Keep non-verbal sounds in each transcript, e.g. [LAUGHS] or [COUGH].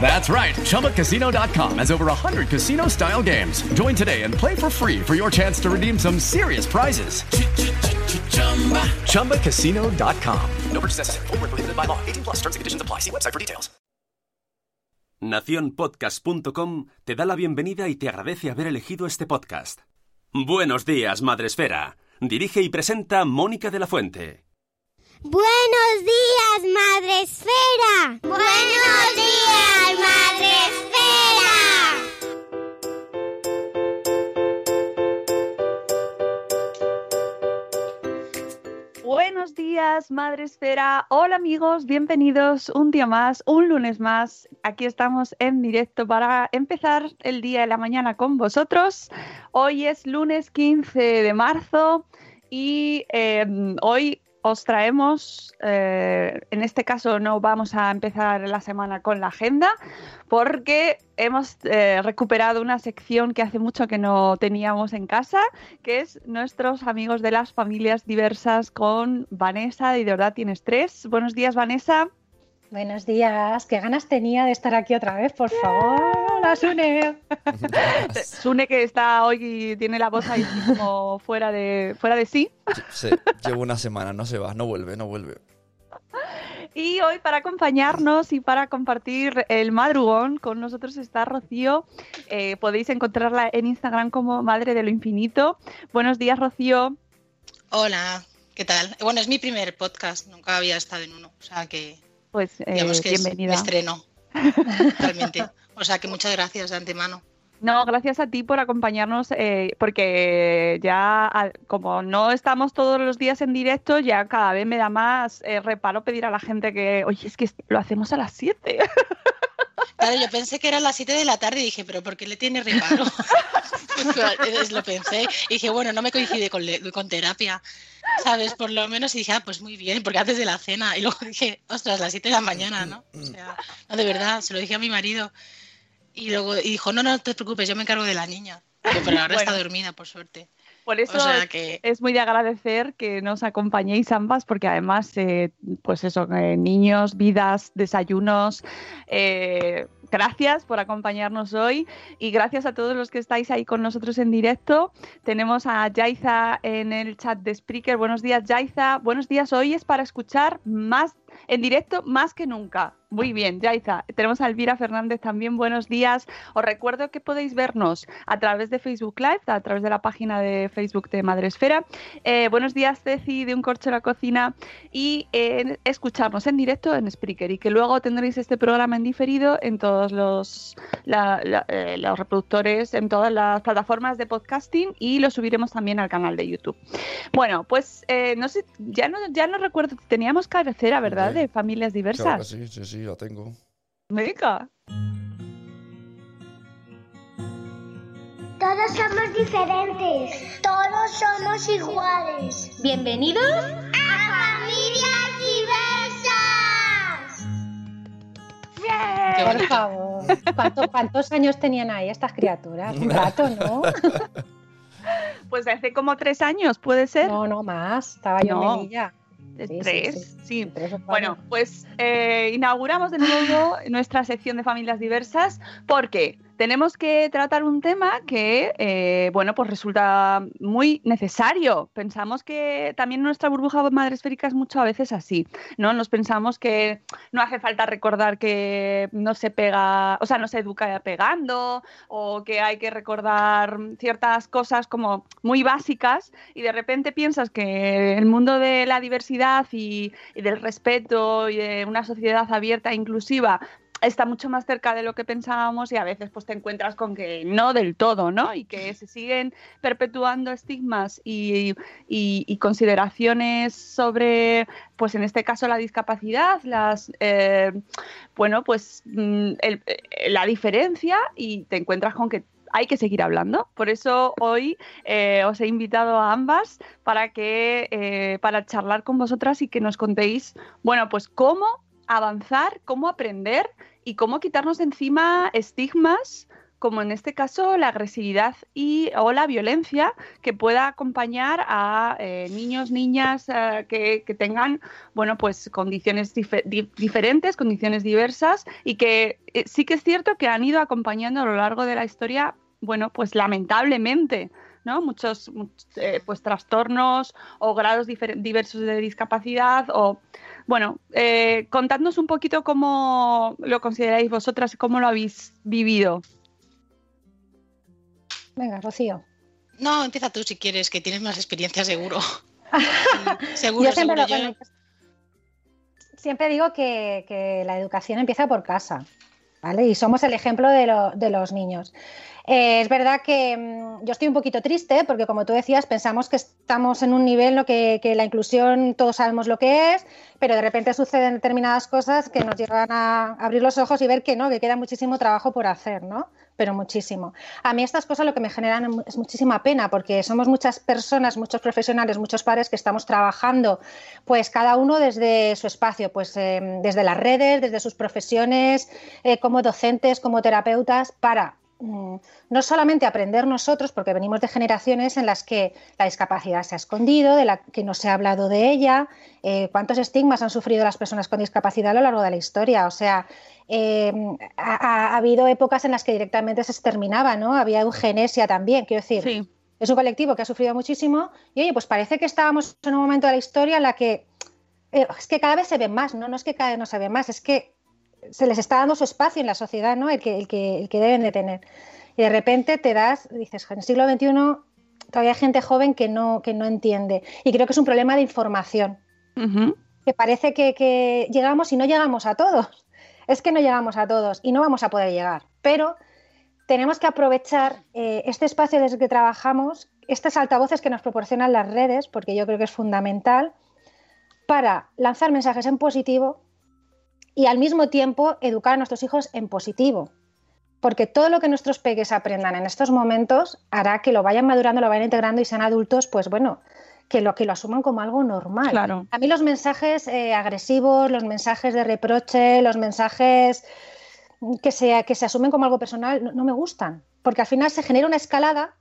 That's right. ChumbaCasino.com has over 100 casino style games. Join today and play for free for your chance to redeem some serious prizes. ChumbaCasino.com. No purchase necessary. Void were prohibited by law. 18 plus. Terms and conditions apply. See website for details. Naciónpodcast.com te da la bienvenida y te agradece haber elegido este podcast. Buenos días, Madresfera. Dirige y presenta Mónica de la Fuente. Buenos días, Madre Esfera. Buenos días, Madre Esfera. Buenos días, Madre Esfera. Hola amigos, bienvenidos un día más, un lunes más. Aquí estamos en directo para empezar el día de la mañana con vosotros. Hoy es lunes 15 de marzo y eh, hoy os traemos, eh, en este caso no vamos a empezar la semana con la agenda, porque hemos eh, recuperado una sección que hace mucho que no teníamos en casa, que es nuestros amigos de las familias diversas con Vanessa y de verdad tienes tres. Buenos días, Vanessa. Buenos días, qué ganas tenía de estar aquí otra vez, por favor. Hola, Sune. [LAUGHS] [LAUGHS] Sune que está hoy y tiene la voz ahí como fuera de, fuera de sí. Sí, llevo una semana, no se va, no vuelve, no vuelve. Y hoy para acompañarnos y para compartir el madrugón con nosotros está Rocío. Eh, podéis encontrarla en Instagram como Madre de lo Infinito. Buenos días, Rocío. Hola, ¿qué tal? Bueno, es mi primer podcast, nunca había estado en uno, o sea que Pues eh, digamos que es bienvenida. me estreno, [LAUGHS] realmente. O sea que muchas gracias de antemano. No, gracias a ti por acompañarnos, eh, porque ya como no estamos todos los días en directo, ya cada vez me da más eh, reparo pedir a la gente que, oye, es que lo hacemos a las 7. [LAUGHS] Claro, yo pensé que eran las 7 de la tarde y dije, pero ¿por qué le tiene reparo? [LAUGHS] Entonces lo pensé y dije, bueno, no me coincide con, con terapia, ¿sabes? Por lo menos y dije, ah, pues muy bien, porque antes de la cena. Y luego dije, ostras, las 7 de la mañana, ¿no? O sea, no, de verdad, se lo dije a mi marido. Y luego y dijo, no, no te preocupes, yo me encargo de la niña. Pero ahora está dormida, por suerte. Por eso O sea que es muy de agradecer que nos acompañéis ambas, porque además, eh, pues eso, eh, niños, vidas, desayunos, eh, gracias por acompañarnos hoy y gracias a todos los que estáis ahí con nosotros en directo. Tenemos a Yaiza en el chat de Spreaker. Buenos días, Yaiza. Buenos días. Hoy es para escuchar más en directo más que nunca. Muy bien, Yaiza. Tenemos a Elvira Fernández también. Buenos días. Os recuerdo que podéis vernos a través de Facebook Live, a través de la página de Facebook de Madresfera. Eh, buenos días, Ceci, de Un Corcho a la Cocina. Y eh, escucharnos en directo en Spreaker. Y que luego tendréis este programa en diferido en todos los, la- la- eh, los reproductores, en todas las plataformas de podcasting. Y lo subiremos también al canal de YouTube. Bueno, pues eh, no sé, ya no, ya no recuerdo. Teníamos cabecera, ¿verdad? De familias Claro diversas. sí, sí, sí, la tengo. Venga. Todos somos diferentes. Todos somos iguales. Bienvenidos a Familias Diversas. Qué Por favor. ¿Cuánto- ¿Cuántos años tenían ahí estas criaturas? Un rato, ¿no? [LAUGHS] Pues hace como tres años, ¿puede ser? No, no más. Estaba yo No. en Melilla. De sí, sí, tres, sí. Tres. Bueno, pues eh, inauguramos de nuevo [LAUGHS] nuestra sección de familias diversas porque tenemos que tratar un tema que, eh, bueno, pues resulta muy necesario. Pensamos que también nuestra burbuja madresférica es mucho a veces así, ¿no? Nos pensamos que no hace falta recordar que no se pega, o sea, no se educa pegando, o que hay que recordar ciertas cosas como muy básicas, y de repente piensas que el mundo de la diversidad y, y del respeto y de una sociedad abierta e inclusiva está mucho más cerca de lo que pensábamos y a veces pues te encuentras con que no del todo, ¿no? Y que se siguen perpetuando estigmas y, y- y consideraciones sobre, pues en este caso la discapacidad, las, eh, bueno, pues mm, el- eh, la diferencia y te encuentras con que hay que seguir hablando. Por eso hoy eh, os he invitado a ambas para que eh, para charlar con vosotras y que nos contéis, bueno, pues cómo avanzar, cómo aprender y cómo quitarnos encima estigmas como en este caso la agresividad y o la violencia que pueda acompañar a eh, niños, niñas eh, que, que tengan, bueno, pues condiciones dife- di- diferentes, condiciones diversas y que eh, sí que es cierto que han ido acompañando a lo largo de la historia, bueno, pues lamentablemente, ¿no? Muchos, much- eh, pues trastornos o grados diversos de discapacidad o bueno, eh, contadnos un poquito cómo lo consideráis vosotras y cómo lo habéis vivido. Venga, Rocío. No, empieza tú si quieres, que tienes más experiencia seguro. [LAUGHS] Seguro, Yo siempre, seguro. lo- Yo- bueno, siempre digo que, que la educación empieza por casa, ¿vale? Y somos el ejemplo de, lo- de los niños. Eh, es verdad que mm, yo estoy un poquito triste porque, como tú decías, pensamos que estamos en un nivel que, la inclusión todos sabemos lo que es, pero de repente suceden determinadas cosas que nos llevan a abrir los ojos y ver que no, que queda muchísimo trabajo por hacer, ¿no? Pero muchísimo. A mí estas cosas lo que me generan es muchísima pena porque somos muchas personas, muchos profesionales, muchos padres que estamos trabajando, pues cada uno desde su espacio, pues eh, desde las redes, desde sus profesiones, eh, como docentes, como terapeutas, para no solamente aprender nosotros, porque venimos de generaciones en las que la discapacidad se ha escondido, de la que no se ha hablado de ella, eh, cuántos estigmas han sufrido las personas con discapacidad a lo largo de la historia. O sea, eh, ha, ha- ha habido épocas en las que directamente se exterminaba, ¿no? Había eugenesia también, quiero decir. Es un colectivo que ha sufrido muchísimo y oye, pues parece que estábamos en un momento de la historia en la que eh, es que cada vez se ven más, ¿no? No es que cada vez no se ven más, es que se les está dando su espacio en la sociedad, ¿no? El que, el que, el que deben de tener. Y de repente te das, dices, en el siglo XXI todavía hay gente joven que no, que no entiende. Y creo que es un problema de información. Que parece que, que llegamos y no llegamos a todos. Es que no llegamos a todos y no vamos a poder llegar. Pero tenemos que aprovechar eh, este espacio desde que trabajamos, estos altavoces que nos proporcionan las redes, porque yo creo que es fundamental, para lanzar mensajes en positivo y al mismo tiempo educar a nuestros hijos en positivo. Porque todo lo que nuestros peques aprendan en estos momentos hará que lo vayan madurando, lo vayan integrando y sean adultos, pues bueno, que lo, que lo asuman como algo normal. Claro. A mí los mensajes eh, agresivos, los mensajes de reproche, los mensajes que se, que se asumen como algo personal, no, no me gustan. Porque al final se genera una escalada,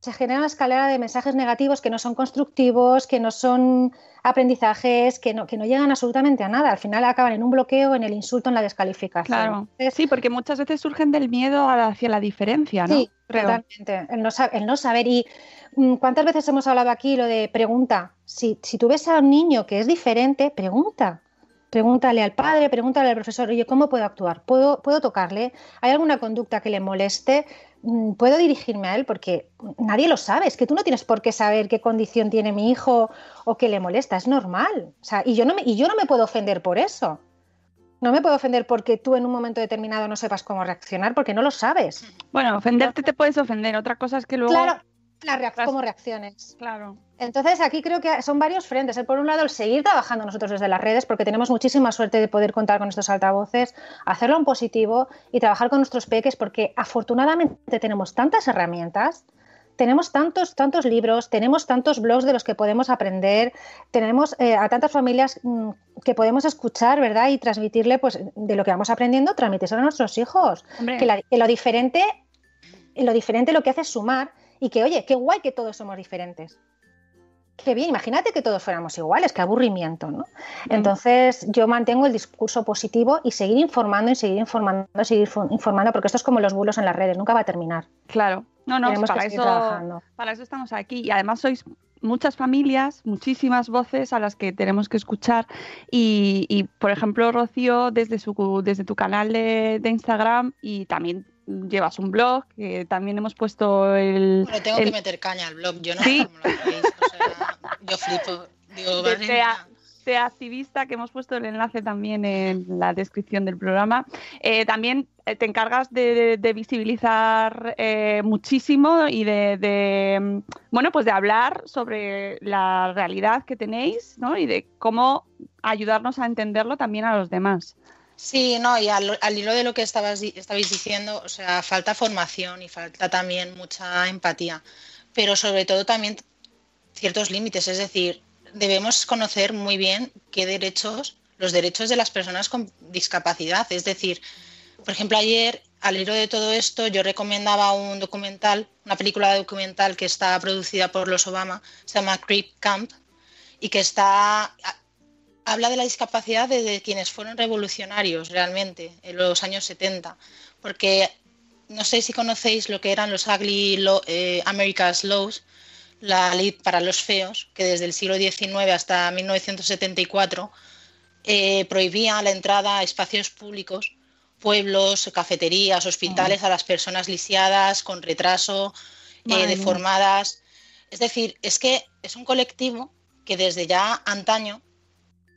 se genera una escalada de mensajes negativos que no son constructivos, que no son aprendizajes, que no, que no llegan absolutamente a nada. Al final acaban en un bloqueo, en el insulto, en la descalificación. Claro. Sí, porque muchas veces surgen del miedo hacia la diferencia, ¿no? Sí, totalmente. El no, el no saber. Y mm, cuántas veces hemos hablado aquí lo de pregunta. Si, si tú ves a un niño que es diferente, pregunta. Pregúntale al padre, pregúntale al profesor, oye, ¿cómo puedo actuar? ¿Puedo, ¿Puedo tocarle? ¿Hay alguna conducta que le moleste? Mm, ¿Puedo dirigirme a él? Porque nadie lo sabe. Es que tú no tienes por qué saber qué condición tiene mi hijo o qué le molesta. Es normal. O sea, y, yo no me, y yo no me puedo ofender por eso. No me puedo ofender porque tú en un momento determinado no sepas cómo reaccionar porque no lo sabes. Bueno, ofenderte te puedes ofender. Otra cosa es que luego. Claro, reac- cómo reacciones. Claro. Entonces, aquí creo que son varios frentes. El, Por un lado, el seguir trabajando nosotros desde las redes, porque tenemos muchísima suerte de poder contar con estos altavoces, hacerlo en positivo y trabajar con nuestros peques, porque afortunadamente tenemos tantas herramientas, tenemos tantos, tantos libros, tenemos tantos blogs de los que podemos aprender, tenemos eh, a tantas familias mm, que podemos escuchar, ¿verdad? Y transmitirle, pues, de lo que vamos aprendiendo, transmitírselo a nuestros hijos. Hombre. Que, la- que lo diferente, lo diferente lo que hace es sumar y que, oye, qué guay que todos somos diferentes. qué bien, imagínate que todos fuéramos iguales, qué aburrimiento, ¿no? Entonces yo mantengo el discurso positivo y seguir informando y seguir informando, seguir informando, porque esto es como los bulos en las redes, nunca va a terminar. Claro, no, no, para eso, para eso estamos aquí y además sois muchas familias, muchísimas voces a las que tenemos que escuchar y, por ejemplo, Rocío, desde, su, desde tu canal de, Instagram y también llevas un blog, que también hemos puesto el... Bueno, tengo que meter caña al blog, yo no sé cómo lo veis, o sea, yo flipo, digo, vale, activista, que hemos puesto el enlace también en la descripción del programa. Eh, también eh, te encargas de, visibilizar eh, muchísimo y de, mm, bueno, pues de hablar sobre la realidad que tenéis, ¿no? Y de cómo ayudarnos a entenderlo también a los demás. Sí, no, y al, hilo de lo que estabas, estabais diciendo, o sea, falta formación y falta también mucha empatía, pero sobre todo también ciertos límites, es decir, debemos conocer muy bien qué derechos, los derechos de las personas con discapacidad. Es decir, por ejemplo, ayer, al hilo de todo esto, yo recomendaba un documental, una película documental que está producida por los Obama, se llama Creep Camp, y que está habla de la discapacidad de quienes fueron revolucionarios realmente en los años 70, porque no sé si conocéis lo que eran los Ugly eh, America's Laws, la ley para los feos, que desde el siglo XIX hasta 1974 eh, prohibía la entrada a espacios públicos, pueblos, cafeterías, hospitales a las personas lisiadas, con retraso, eh, deformadas. Es decir, es que es un colectivo que desde ya antaño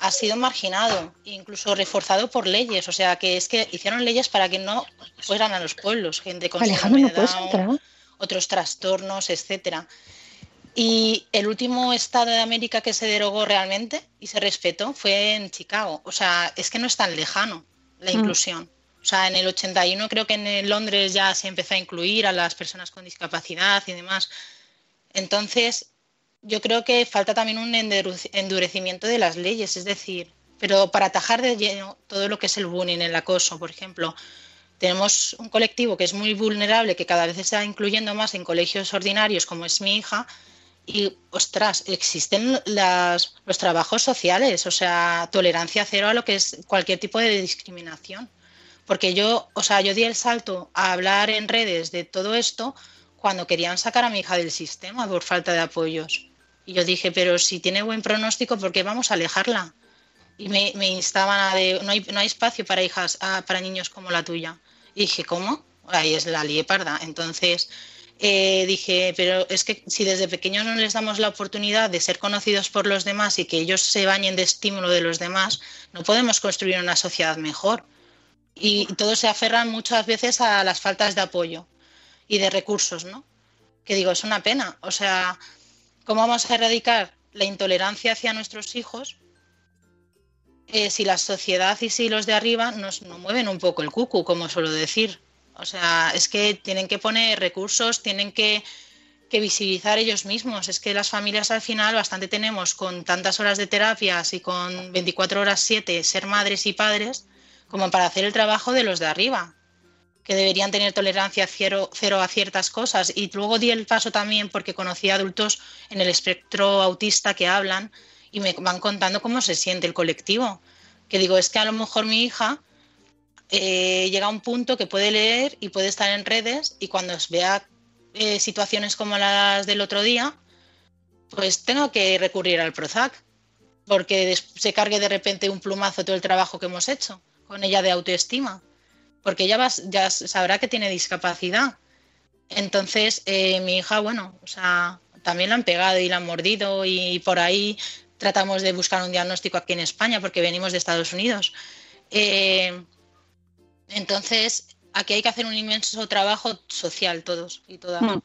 ha sido marginado, incluso reforzado por leyes. O sea, que es que hicieron leyes para que no fueran a los pueblos, gente con otros trastornos, etcétera. Y el último estado de América que se derogó realmente y se respetó fue en Chicago. O sea, es que no es tan lejano la mm. inclusión. O sea, en el 81 creo que en Londres ya se empezó a incluir a las personas con discapacidad y demás. Entonces, yo creo que falta también un endurecimiento de las leyes, es decir, pero para atajar de lleno todo lo que es el bullying, el acoso, por ejemplo, tenemos un colectivo que es muy vulnerable, que cada vez se está incluyendo más en colegios ordinarios, como es mi hija, y, ostras, existen las, los trabajos sociales, o sea, tolerancia cero a lo que es cualquier tipo de discriminación. Porque yo, o sea, yo di el salto a hablar en redes de todo esto cuando querían sacar a mi hija del sistema por falta de apoyos. Y yo dije, pero si tiene buen pronóstico, ¿por qué vamos a alejarla? Y me, me instaban a de, no hay, no hay espacio para hijas, ah, para niños como la tuya. Y dije, ¿cómo? Ahí es la lieparda. Entonces, eh, dije, pero es que si desde pequeños no les damos la oportunidad de ser conocidos por los demás y que ellos se bañen de estímulo de los demás, no podemos construir una sociedad mejor. Y todos se aferran muchas veces a las faltas de apoyo y de recursos, ¿no? Que digo, es una pena. O sea, ¿cómo vamos a erradicar la intolerancia hacia nuestros hijos eh, si la sociedad y si los de arriba nos, mueven un poco el cucu, como suelo decir? O sea, es que tienen que poner recursos, tienen que, visibilizar ellos mismos. Es que las familias al final bastante tenemos con tantas horas de terapias y con 24 horas 7 ser madres y padres como para hacer el trabajo de los de arriba, que deberían tener tolerancia cero, a ciertas cosas. Y luego di el paso también porque conocí a adultos en el espectro autista que hablan y me van contando cómo se siente el colectivo. Que digo, es que a lo mejor mi hija eh, llega a un punto que puede leer y puede estar en redes y cuando vea eh, situaciones como las del otro día, pues tengo que recurrir al Prozac, porque se cargue de repente un plumazo todo el trabajo que hemos hecho con ella de autoestima, porque ella ya sabrá que tiene discapacidad. Entonces, eh, mi hija, bueno, o sea, también la han pegado y la han mordido y por ahí tratamos de buscar un diagnóstico aquí en España porque venimos de Estados Unidos. Entonces, aquí hay que hacer un inmenso trabajo social todos y todas mm.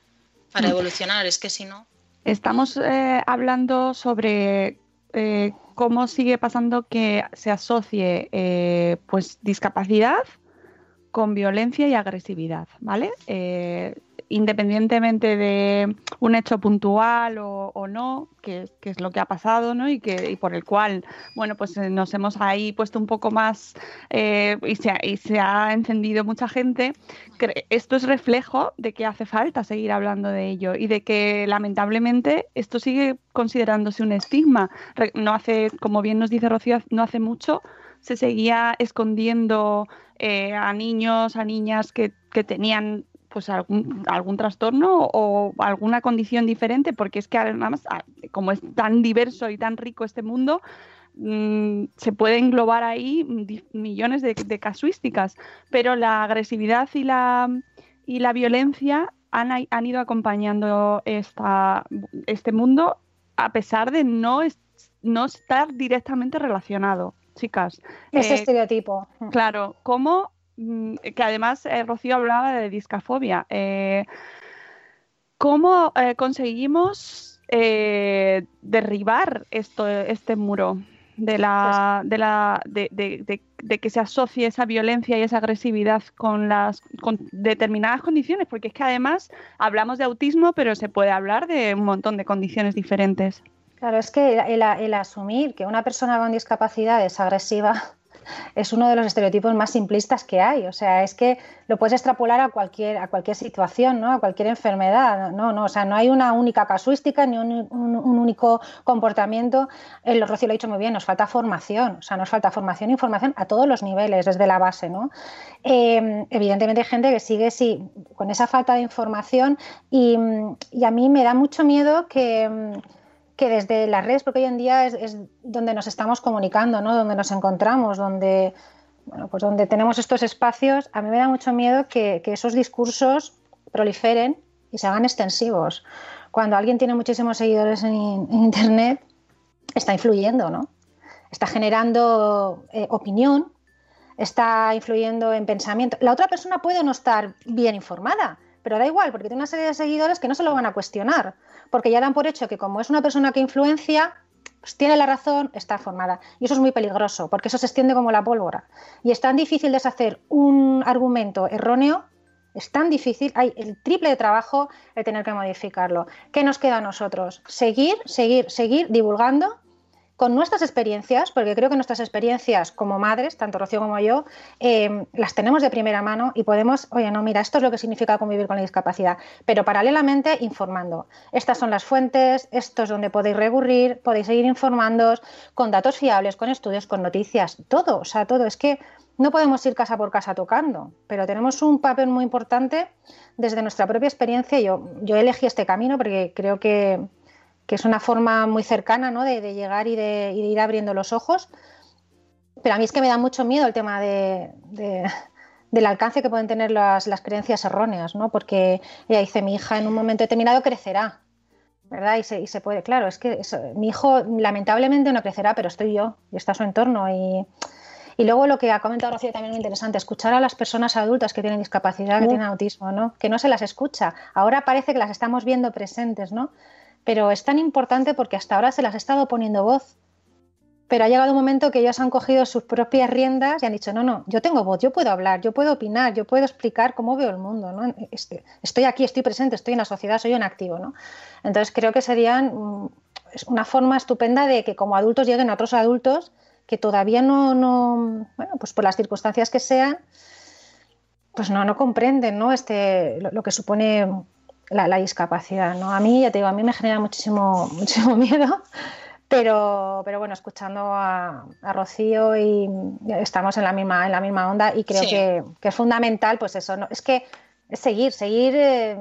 para mm. evolucionar, es que si no. Estamos eh, hablando sobre eh, cómo sigue pasando que se asocie eh, pues discapacidad con violencia y agresividad, ¿vale? independientemente de un hecho puntual o, o no, que, que, es lo que ha pasado, ¿no? Y, que, y por el cual, bueno, pues eh, nos hemos ahí puesto un poco más eh, y, se ha, y se ha encendido mucha gente, esto es reflejo de que hace falta seguir hablando de ello y de que lamentablemente esto sigue considerándose un estigma. No hace, como bien nos dice Rocío, no hace mucho se seguía escondiendo eh, a niños, a niñas que, que tenían pues algún, algún trastorno o alguna condición diferente, porque es que además, ah, como es tan diverso y tan rico este mundo, mmm, se puede englobar ahí millones de, de, casuísticas, pero la agresividad y la, y la violencia han, han ido acompañando esta, este mundo a pesar de no, no estar directamente relacionado chicas. Ese eh, estereotipo. Claro, como que además eh, Rocío hablaba de discafobia. Eh, ¿Cómo eh, conseguimos eh, derribar esto, este muro de la, pues, de, la de, de, de, que se asocie esa violencia y esa agresividad con las con determinadas condiciones? Porque es que además hablamos de autismo, pero se puede hablar de un montón de condiciones diferentes. Claro, es que el, asumir que una persona con discapacidad es agresiva [LAUGHS] es uno de los estereotipos más simplistas que hay. O sea, es que lo puedes extrapolar a cualquier, a cualquier situación, ¿no? A cualquier enfermedad. No, no, o sea, no hay una única casuística ni un, único comportamiento. El Rocío lo ha dicho muy bien, nos falta formación. O sea, nos falta formación e información a todos los niveles, desde la base, ¿no? Eh, evidentemente hay gente que sigue sí, con esa falta de información y a mí me da mucho miedo que que desde las redes, porque hoy en día es, donde nos estamos comunicando, ¿no? donde nos encontramos, donde, bueno, pues donde tenemos estos espacios, a mí me da mucho miedo que, esos discursos proliferen y se hagan extensivos. Cuando alguien tiene muchísimos seguidores en, en Internet, está influyendo, ¿no? Está generando eh, opinión, está influyendo en pensamiento. La otra persona puede no estar bien informada, pero da igual, porque tiene una serie de seguidores que no se lo van a cuestionar porque ya dan por hecho que como es una persona que influencia, pues tiene la razón, está formada. Y eso es muy peligroso, porque eso se extiende como la pólvora. Y es tan difícil deshacer un argumento erróneo, es tan difícil, hay el triple de trabajo de tener que modificarlo. ¿Qué nos queda a nosotros? Seguir, seguir, seguir divulgando con nuestras experiencias, porque creo que nuestras experiencias como madres, tanto Rocío como yo, eh, las tenemos de primera mano y podemos, oye, no, mira, esto es lo que significa convivir con la discapacidad, pero paralelamente informando. Estas son las fuentes, esto es donde podéis recurrir, podéis seguir informándoos con datos fiables, con estudios, con noticias, todo, o sea, todo. Es que no podemos ir casa por casa tocando, pero tenemos un papel muy importante desde nuestra propia experiencia. Yo, yo elegí este camino porque creo que que es una forma muy cercana ¿no? de, de llegar y de, y de, ir abriendo los ojos. Pero a mí es que me da mucho miedo el tema de, de del alcance que pueden tener las, las, creencias erróneas, ¿no? porque ella dice, mi hija en un momento determinado crecerá, ¿verdad? Y se, y se puede, claro, es que eso, mi hijo lamentablemente no crecerá, pero estoy yo y está su entorno. Y, y luego lo que ha comentado Rocío también muy interesante, escuchar a las personas adultas que tienen discapacidad, que uh. tienen autismo, ¿no? que no se las escucha. Ahora parece que las estamos viendo presentes, ¿no? Pero es tan importante porque hasta ahora se las ha estado poniendo voz. Pero ha llegado un momento que ellos han cogido sus propias riendas y han dicho, no, no, yo tengo voz, yo puedo hablar, yo puedo opinar, yo puedo explicar cómo veo el mundo, ¿no? Estoy aquí, estoy presente, estoy en la sociedad, soy un activo, ¿no? Entonces creo que serían mm, una forma estupenda de que como adultos lleguen a otros adultos que todavía no, no bueno, pues por las circunstancias que sean, pues no, no comprenden, ¿no? Este, lo, lo que supone la, la, discapacidad, ¿no? A mí, ya te digo, a mí me genera muchísimo, [LAUGHS] muchísimo miedo, pero, pero bueno, escuchando a, a, Rocío y estamos en la misma, en la misma onda y creo sí. que, que, es fundamental, pues eso, ¿no? es que es seguir, seguir eh,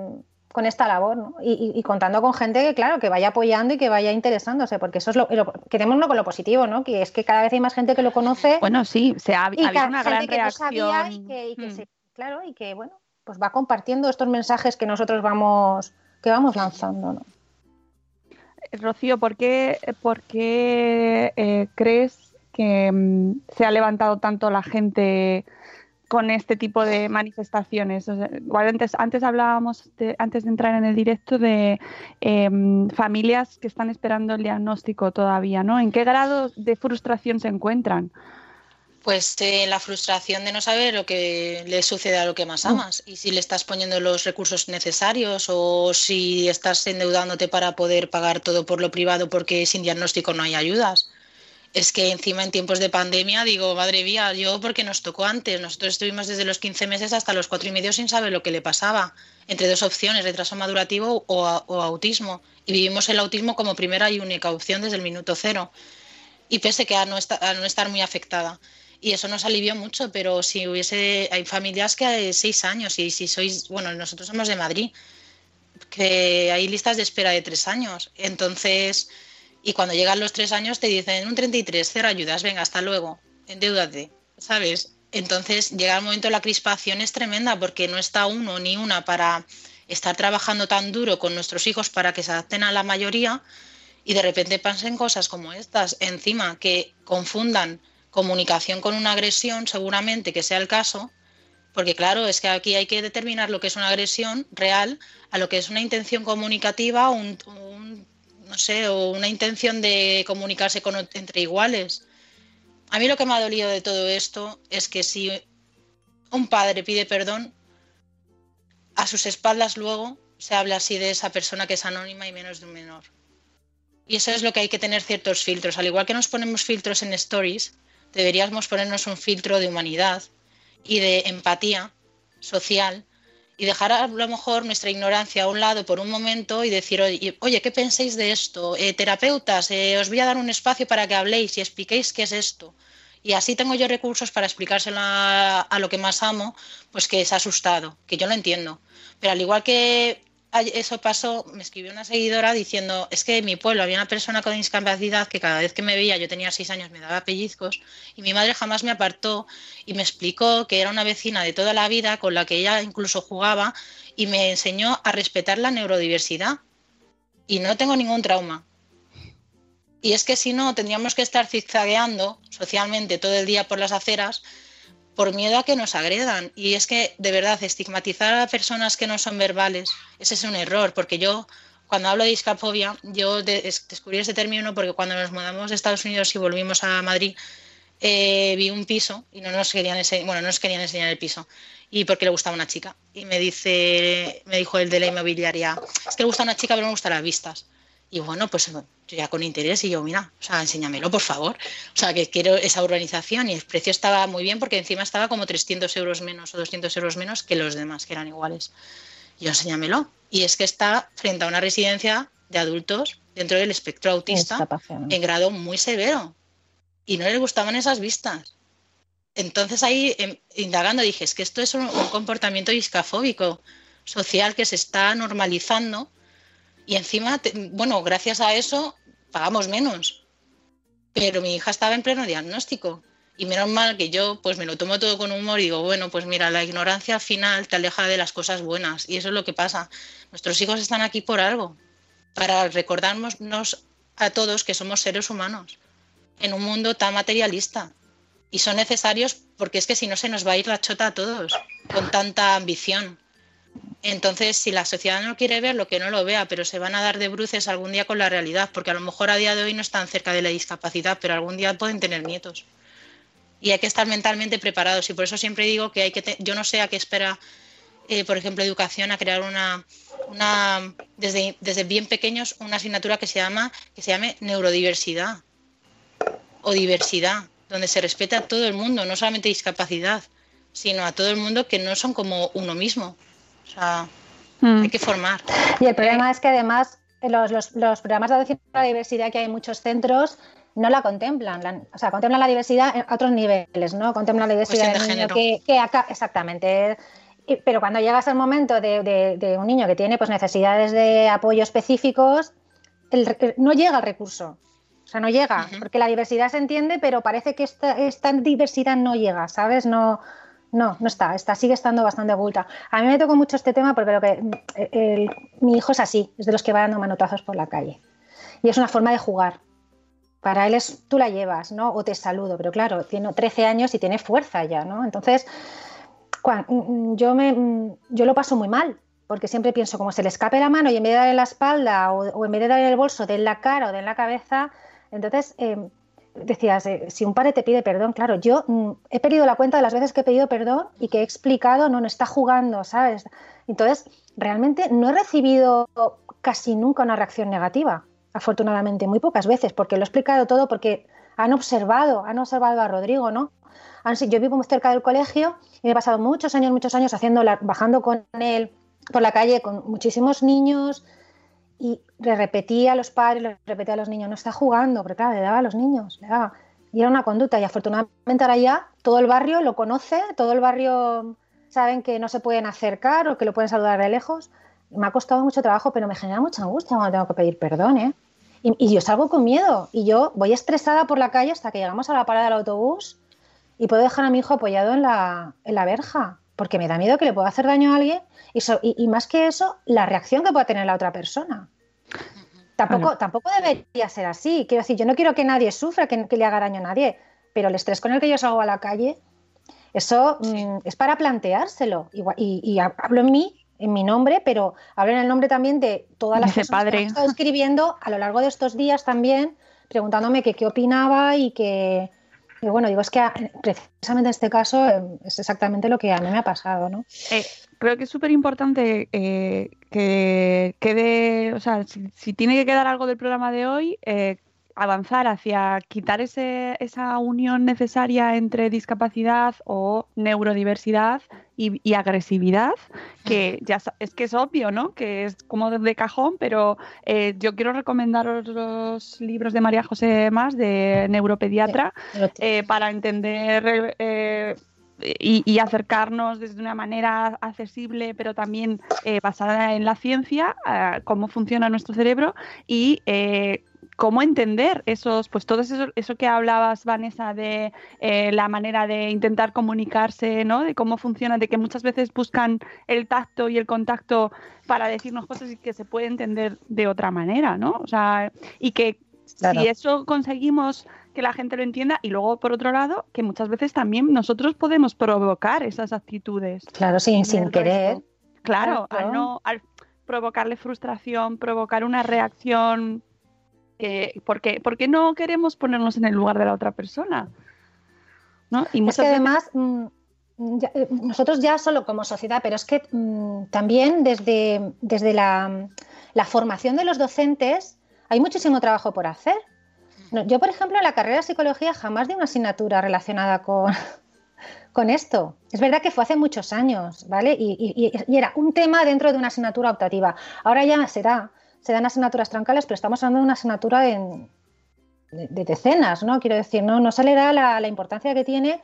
con esta labor ¿no? y, y, y, contando con gente que, claro, que vaya apoyando y que vaya interesándose, porque eso es lo, lo quedémoslo con lo positivo, ¿no? Que es que cada vez hay más gente que lo conoce. Bueno, sí, se ha, habido una gran reacción. No y que, y que hmm. se, claro, y que, bueno, pues va compartiendo estos mensajes que nosotros vamos, que vamos lanzando. ¿no? Rocío, ¿por qué, por qué eh, crees que um, se ha levantado tanto la gente con este tipo de manifestaciones? O sea, antes, antes hablábamos, de, antes de entrar en el directo, de eh, familias que están esperando el diagnóstico todavía, ¿no? ¿En qué grado de frustración se encuentran? Pues eh, la frustración de no saber lo que le sucede a lo que más amas y si le estás poniendo los recursos necesarios o si estás endeudándote para poder pagar todo por lo privado porque sin diagnóstico no hay ayudas. Es que encima en tiempos de pandemia digo, madre mía, yo porque nos tocó antes, nosotros estuvimos desde los 15 meses hasta los cuatro y medio sin saber lo que le pasaba, entre dos opciones, retraso madurativo o, a- o autismo. Y vivimos el autismo como primera y única opción desde el minuto cero. Y pese que a no, a no estar muy afectada. Y eso nos alivió mucho, pero si hubiese, hay familias que hay seis años y si sois, bueno, nosotros somos de Madrid, que hay listas de espera de tres años. Entonces, y cuando llegan los tres años te dicen un 33, cero ayudas, venga, hasta luego, endeudate, ¿sabes? Entonces llega el momento la crispación es tremenda porque no está uno ni una para estar trabajando tan duro con nuestros hijos para que se adapten a la mayoría y de repente pasen cosas como estas encima que confundan comunicación con una agresión, seguramente que sea el caso, porque claro, es que aquí hay que determinar lo que es una agresión real a lo que es una intención comunicativa o un, no sé, o una intención de comunicarse entre iguales. A mí lo que me ha dolido de todo esto es que si un padre pide perdón, a sus espaldas luego se habla así de esa persona que es anónima y menos de un menor. Y eso es lo que hay que tener ciertos filtros. Al igual que nos ponemos filtros en stories, deberíamos ponernos un filtro de humanidad y de empatía social y dejar a lo mejor nuestra ignorancia a un lado por un momento y decir, oye, ¿qué pensáis de esto? Eh, terapeutas, eh, os voy a dar un espacio para que habléis y expliquéis qué es esto. Y así tengo yo recursos para explicárselo a, a lo que más amo, pues que es asustado, que yo lo entiendo. Pero al igual que eso pasó, me escribió una seguidora diciendo, es que en mi pueblo había una persona con discapacidad que cada vez que me veía, yo tenía seis años, me daba pellizcos y mi madre jamás me apartó y me explicó que era una vecina de toda la vida con la que ella incluso jugaba y me enseñó a respetar la neurodiversidad. Y no tengo ningún trauma. Y es que si no, tendríamos que estar zigzagueando socialmente todo el día por las aceras por miedo a que nos agredan. Y es que, de verdad, estigmatizar a personas que no son verbales, ese es un error, porque yo, cuando hablo de discafobia, yo de- es- descubrí ese término porque cuando nos mudamos de Estados Unidos y volvimos a Madrid, eh, vi un piso y no nos querían enseñar, bueno, no nos querían enseñar el piso y porque le gustaba una chica y me dice me dijo el de la inmobiliaria es que le gusta una chica pero me gustan las vistas y bueno pues yo ya con interés y yo mira o sea enséñamelo por favor o sea que quiero esa urbanización y el precio estaba muy bien porque encima estaba como 300 euros menos o 200 euros menos que los demás que eran iguales. Y yo enséñamelo y es que está frente a una residencia de adultos dentro del espectro autista en grado muy severo y no les gustaban esas vistas. Entonces ahí, em, indagando, dije, es que esto es un, un comportamiento discafóbico social que se está normalizando y encima, bueno, gracias a eso pagamos menos. Pero mi hija estaba en pleno diagnóstico y menos mal que yo pues me lo tomo todo con humor y digo, bueno, pues mira, la ignorancia al final te aleja de las cosas buenas y eso es lo que pasa. Nuestros hijos están aquí por algo, para recordarnos a todos que somos seres humanos en un mundo tan materialista. Y son necesarios porque es que si no se nos va a ir la chota a todos con tanta ambición. Entonces, si la sociedad no quiere ver lo que no lo vea, pero se van a dar de bruces algún día con la realidad, porque a lo mejor a día de hoy no están cerca de la discapacidad, pero algún día pueden tener nietos. Y hay que estar mentalmente preparados. Y por eso siempre digo que hay que, yo no sé a qué espera, eh, por ejemplo, educación, a crear una, una desde, desde bien pequeños, una asignatura que se llama, que se llame neurodiversidad o diversidad, donde se respeta a todo el mundo, no solamente discapacidad, sino a todo el mundo que no son como uno mismo. Sea, hay que formar. Y el problema es que además eh, los, los- los programas de atención a la diversidad que hay en muchos centros no la contemplan, la- o sea, contemplan la diversidad a otros niveles, ¿no? Contemplan la diversidad del de niño género. que, que acá, exactamente. Y- Pero cuando llegas al momento de, de- de un niño que tiene pues, necesidades de apoyo específicos, el re- no llega el recurso. O sea, no llega, porque la diversidad se entiende, pero parece que esta, esta diversidad no llega, ¿sabes? No, no, no está, está, sigue estando bastante oculta. A mí me tocó mucho este tema porque lo que, mi hijo es así, es de los que va dando manotazos por la calle. Y es una forma de jugar. Para él es, tú la llevas, ¿no? O te saludo, pero claro, tiene 13 años y tiene fuerza ya, ¿no? Entonces, mm, yo, me, mm, yo lo paso muy mal, porque siempre pienso, como se le escape la mano y en vez de darle la espalda o, o en vez de darle el bolso, de en la cara o de en la cabeza, entonces eh, decías, eh, si un padre te pide perdón, claro, yo mm, he perdido la cuenta de las veces que he pedido perdón y que he explicado, no, no está jugando, ¿sabes? Entonces, realmente no he recibido casi nunca una reacción negativa, afortunadamente, muy pocas veces, porque lo he explicado todo, porque han observado, han observado a Rodrigo, ¿no? Han yo vivo muy cerca del colegio y he pasado muchos años, muchos años haciendo la- bajando con él por la calle con muchísimos niños y le repetía a los padres, le repetía a los niños, no está jugando, pero claro, le daba a los niños, le daba. Y era una conducta y afortunadamente ahora ya todo el barrio lo conoce, todo el barrio saben que no se pueden acercar o que lo pueden saludar de lejos. Me ha costado mucho trabajo, pero me genera mucha angustia cuando tengo que pedir perdón, ¿eh? Y, y yo salgo con miedo y yo voy estresada por la calle hasta que llegamos a la parada del autobús y puedo dejar a mi hijo apoyado en la, en la verja, porque me da miedo que le pueda hacer daño a alguien y, so- y- y más que eso, la reacción que pueda tener la otra persona. Tampoco, Bueno. tampoco debería ser así. Quiero decir, yo no quiero que nadie sufra, que, que le haga daño a nadie, pero el estrés con el que yo salgo a la calle, eso mm, es para planteárselo. Igual- y, y hablo en mí, en mi nombre, pero hablo en el nombre también de todas las personas que padre. me han estado escribiendo a lo largo de estos días también, preguntándome que qué opinaba y que, y bueno, digo, es que a- precisamente en este caso eh, es exactamente lo que a mí me ha pasado, ¿no? Eh, creo que es súper importante eh, que quede, o sea, si, si tiene que quedar algo del programa de hoy, eh, avanzar hacia quitar ese, esa unión necesaria entre discapacidad o neurodiversidad y, y agresividad, que ya es que es obvio, ¿no? Que es como de cajón, pero eh, yo quiero recomendaros los libros de María José Más, de neuropediatra, eh, para entender eh, y, y acercarnos desde una manera accesible, pero también basada en la ciencia, a cómo funciona nuestro cerebro y cómo entender esos, pues todo eso, eso que hablabas, Vanessa, de eh, la manera de intentar comunicarse, ¿no? De cómo funciona, de que muchas veces buscan el tacto y el contacto para decirnos cosas y que se puede entender de otra manera, ¿no? O sea, y que Claro. si eso conseguimos que la gente lo entienda y luego por otro lado que muchas veces también nosotros podemos provocar esas actitudes Claro, sin, querer. resto. claro, Claro. al no al provocarle frustración provocar una reacción que porque porque no queremos ponernos en el lugar de la otra persona ¿no? y Es muchas que veces- además, mm, ya- eh, nosotros ya solo como sociedad, pero es que mm, también desde, desde la, la formación de los docentes hay muchísimo trabajo por hacer. No, yo, por ejemplo, en la carrera de psicología jamás di una asignatura relacionada con, [LAUGHS] con esto. Es verdad que fue hace muchos años, ¿vale? Y, y- era un tema dentro de una asignatura optativa. Ahora ya se da, se dan asignaturas troncales, pero estamos hablando de una asignatura en- de, de decenas, ¿no? Quiero decir, no, no se le da la, importancia que tiene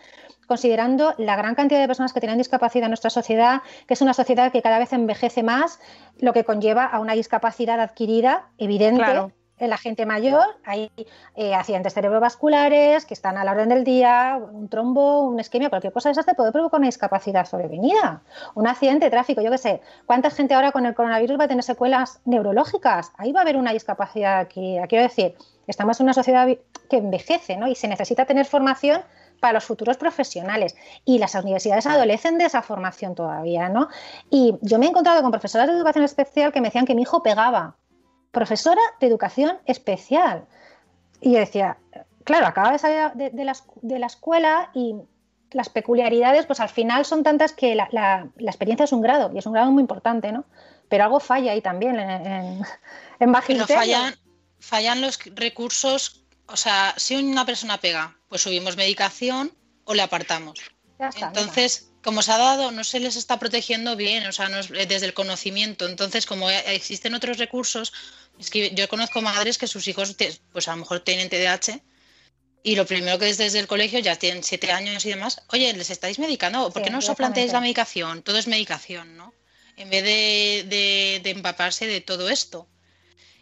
considerando la gran cantidad de personas que tienen discapacidad en nuestra sociedad, que es una sociedad que cada vez envejece más, lo que conlleva a una discapacidad adquirida evidente. En la gente mayor. Hay eh, accidentes cerebrovasculares que están a la orden del día, un trombo, una isquemia, cualquier cosa de esas te puede provocar una discapacidad sobrevenida. Un accidente de tráfico, yo qué sé. ¿Cuánta gente ahora con el coronavirus va a tener secuelas neurológicas? Ahí va a haber una discapacidad aquí. Quiero decir, estamos en una sociedad que envejece ¿no? y se necesita tener formación para los futuros profesionales. Y las universidades adolecen de esa formación todavía, ¿no? Y yo me he encontrado con profesoras de educación especial que me decían que mi hijo pegaba. Profesora de educación especial. Y yo decía, claro, acaba de salir de, de la, de la escuela y las peculiaridades, pues al final son tantas que la, la- la experiencia es un grado, y es un grado muy importante, ¿no? Pero algo falla ahí también en, en, en Pero fallan, fallan los recursos, o sea, si una persona pega, pues subimos medicación o le apartamos. Ya está, mira. Entonces, como se ha dado, no se les está protegiendo bien, o sea, no es- eh, desde el conocimiento. Entonces, como e- existen otros recursos, es que yo conozco madres que sus hijos, pues a lo mejor tienen TDAH y lo primero que es desde el colegio, ya tienen siete años y demás, oye, ¿les estáis medicando? ¿Por Sí, qué no os planteáis la medicación? Todo es medicación, ¿no? En vez de, de- de empaparse de todo esto.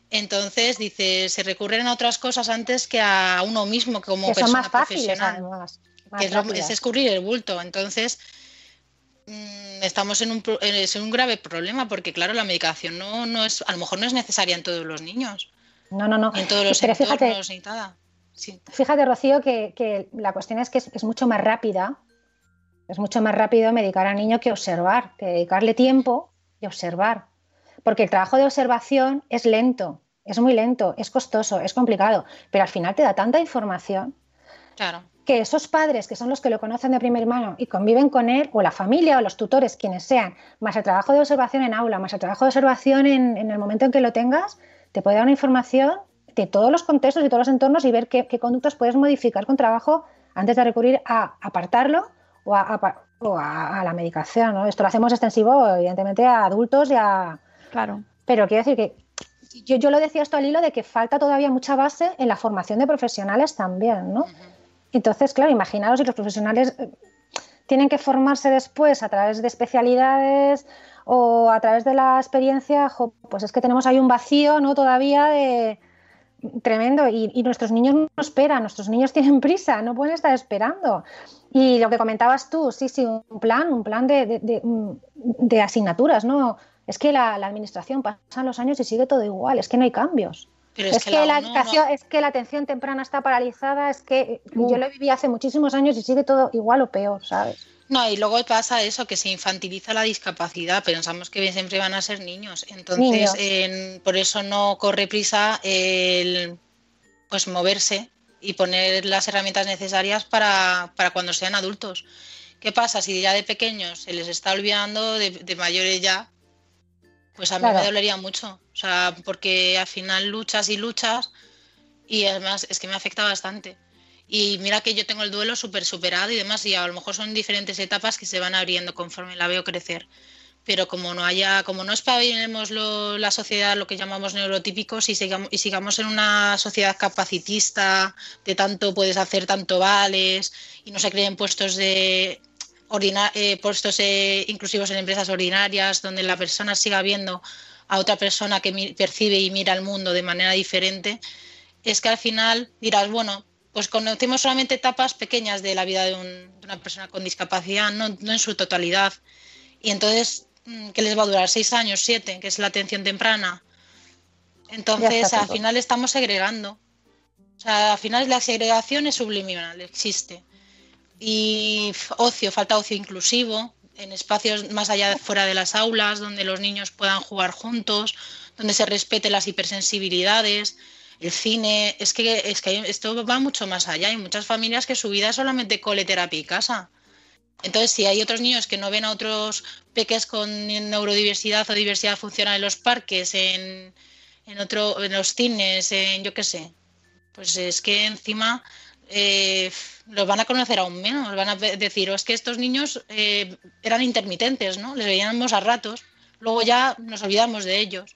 Entonces, dice, se recurren a otras cosas antes que a uno mismo como que son persona más fáciles, profesional además. más que es, lo- es escurrir el bulto. Entonces, estamos en un, en- un grave problema porque, claro, la medicación no, no es, a lo mejor no es necesaria en todos los niños, No, no, no. en todos los Pero fíjate, entornos, ni nada. Sí. Fíjate, Rocío, que, que la cuestión es que es, es mucho más rápida. Es mucho más rápido medicar al niño que observar, que dedicarle tiempo y observar. Porque el trabajo de observación es lento. es muy lento, es costoso, es complicado, pero al final te da tanta información Claro. Que esos padres, que son los que lo conocen de primera mano y conviven con él, o la familia o los tutores, quienes sean, más el trabajo de observación en aula, más el trabajo de observación en, en el momento en que lo tengas, te puede dar una información de todos los contextos y todos los entornos y ver qué, qué conductas puedes modificar con trabajo antes de recurrir a apartarlo o a, a- o a- a la medicación. ¿no? Esto lo hacemos extensivo, evidentemente, a adultos y a... Claro. Pero quiero decir que yo, yo lo decía esto al hilo de que falta todavía mucha base en la formación de profesionales también, ¿no? Entonces, claro, imaginaros si los profesionales eh, tienen que formarse después a través de especialidades o a través de la experiencia, pues es que tenemos ahí un vacío, ¿no? Todavía de tremendo y, y nuestros niños no esperan, nuestros niños [LAUGHS] tienen prisa, no pueden estar esperando. Y lo que comentabas tú, sí, sí, un plan, un plan de, de- de, mm, de asignaturas, ¿no? Es que la, la administración pasan los años y sigue todo igual, es que no hay cambios. Pero Es, es, que, que, la no- es que la atención temprana está paralizada, es que yo lo viví hace muchísimos años y sigue todo igual o peor, ¿sabes? No, y luego pasa eso, que se infantiliza la discapacidad. Pensamos que siempre van a ser niños. Entonces, Niños. en- por eso no corre prisa el pues moverse y poner las herramientas necesarias para, para cuando sean adultos. ¿Qué pasa? Si ya de pequeños se les está olvidando, de, de mayores ya, pues a mí Claro. me dolería mucho. O sea, porque al final luchas y luchas y además es que me afecta bastante. Y mira que yo tengo el duelo súper superado y demás, y a lo mejor son diferentes etapas que se van abriendo conforme la veo crecer. Pero como no haya, como no espabilemos lo- la sociedad, lo que llamamos neurotípicos, y sigamos, y sigamos en una sociedad capacitista, de tanto puedes hacer, tanto vales, y no se creen puestos de ordina- eh, puestos eh, inclusivos en empresas ordinarias, donde la persona siga viendo a otra persona que percibe y mira el mundo de manera diferente, es que al final dirás, bueno, pues conocemos solamente etapas pequeñas de la vida de, un- de una persona con discapacidad, no, no en su totalidad. Y entonces, mm, ¿qué les va a durar? ¿Seis años? ¿Siete? Que es la atención temprana. Entonces, al final estamos segregando. O sea, al final la segregación es subliminal, existe. Y ocio, falta ocio inclusivo, en espacios más allá, fuera de las aulas, donde los niños puedan jugar juntos, donde se respeten las hipersensibilidades, el cine, es que, es que esto va mucho más allá. Hay muchas familias que su vida es solamente cole, terapia y casa. Entonces, si hay otros niños que no ven a otros peques con neurodiversidad o diversidad funcional en los parques, en, en, otro, en los cines, en yo qué sé, pues es que encima eh, los van a conocer aún menos. Van a decir, "Oh, es que estos niños eh, eran intermitentes, ¿no? Les veíamos a ratos, luego ya nos olvidamos de ellos.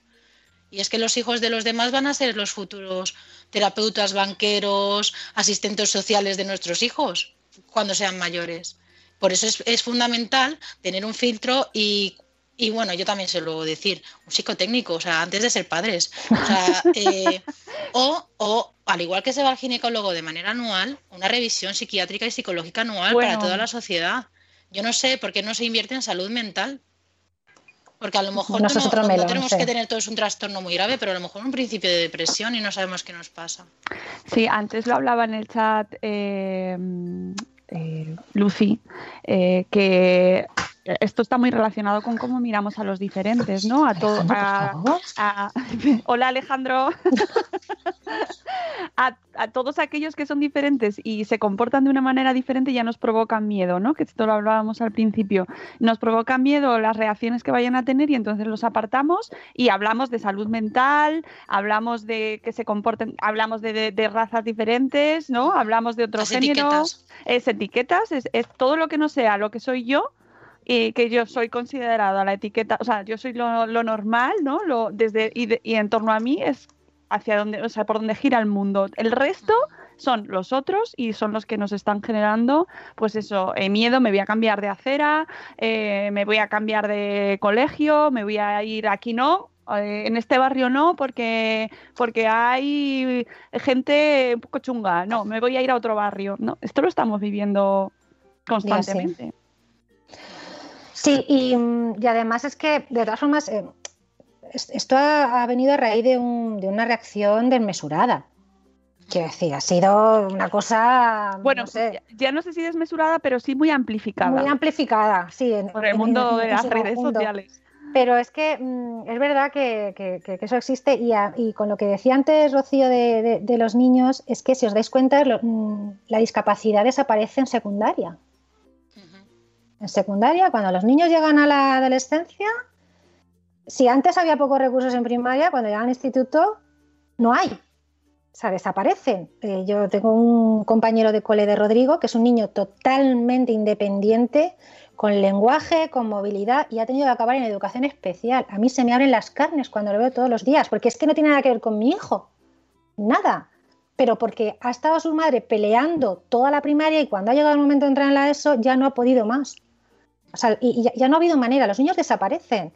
Y es que los hijos de los demás van a ser los futuros terapeutas, banqueros, asistentes sociales de nuestros hijos cuando sean mayores. Por eso es, es fundamental tener un filtro y, y, bueno, yo también se lo decir, un psicotécnico, o sea, antes de ser padres. O, sea, eh, [LAUGHS] o, o, al igual que se va al ginecólogo de manera anual, una revisión psiquiátrica y psicológica anual para toda la sociedad. Yo no sé por qué no se invierte en salud mental. Porque a lo mejor No, no, tenemos que tener todos un trastorno muy grave, pero a lo mejor un principio de depresión y no sabemos qué nos pasa. Sí, antes lo hablaba en el chat eh, eh, Lucy, eh, que esto está muy relacionado con cómo miramos a los diferentes, ¿no? A todo, a- a- [LAUGHS] hola Alejandro. [LAUGHS] a, a todos aquellos que son diferentes y se comportan de una manera diferente ya nos provocan miedo, ¿no? Que esto lo hablábamos al principio. Nos provocan miedo las reacciones que vayan a tener y entonces los apartamos y hablamos de salud mental, hablamos de que se comporten, hablamos de, de- de razas diferentes, ¿no? Hablamos de otro Las género. etiquetas. Es etiquetas, es, es todo lo que no sea lo que soy yo y que yo soy considerada la etiqueta, o sea, yo soy lo, lo normal, ¿no? Lo, desde, y, de- y en torno a mí es hacia donde, o sea, por donde gira el mundo. El resto son los otros y son los que nos están generando, pues eso, eh, miedo, me voy a cambiar de acera, eh, me voy a cambiar de colegio, me voy a ir aquí no, eh, en este barrio no, porque, porque hay gente un poco chunga, no, me voy a ir a otro barrio, no, esto lo estamos viviendo constantemente. Sí, y, mm, y además es que, de todas formas, eh, es- esto ha, ha venido a raíz de, un- de una reacción desmesurada. Quiero decir, ha sido una cosa, Bueno, no sé, ya, ya no sé si desmesurada, pero sí muy amplificada muy amplificada, sí. en- por el mundo en- de las redes sociales. Pero es que mm, es verdad que, que- que- que eso existe y, a- y con lo que decía antes Rocío de, de- de los niños, es que si os dais cuenta, lo- mm, la discapacidad desaparece en secundaria. En secundaria, cuando los niños llegan a la adolescencia, si antes había pocos recursos en primaria, cuando llegan al instituto, no hay. O sea, desaparecen. Eh, yo tengo un compañero de cole de Rodrigo, que es un niño totalmente independiente, con lenguaje, con movilidad, y ha tenido que acabar en educación especial. A mí se me abren las carnes cuando lo veo todos los días, porque es que no tiene nada que ver con mi hijo. Nada. Pero porque ha estado su madre peleando toda la primaria y cuando ha llegado el momento de entrar en la ESO ya no ha podido más. O sea, y, ya, no ha habido manera, los niños desaparecen.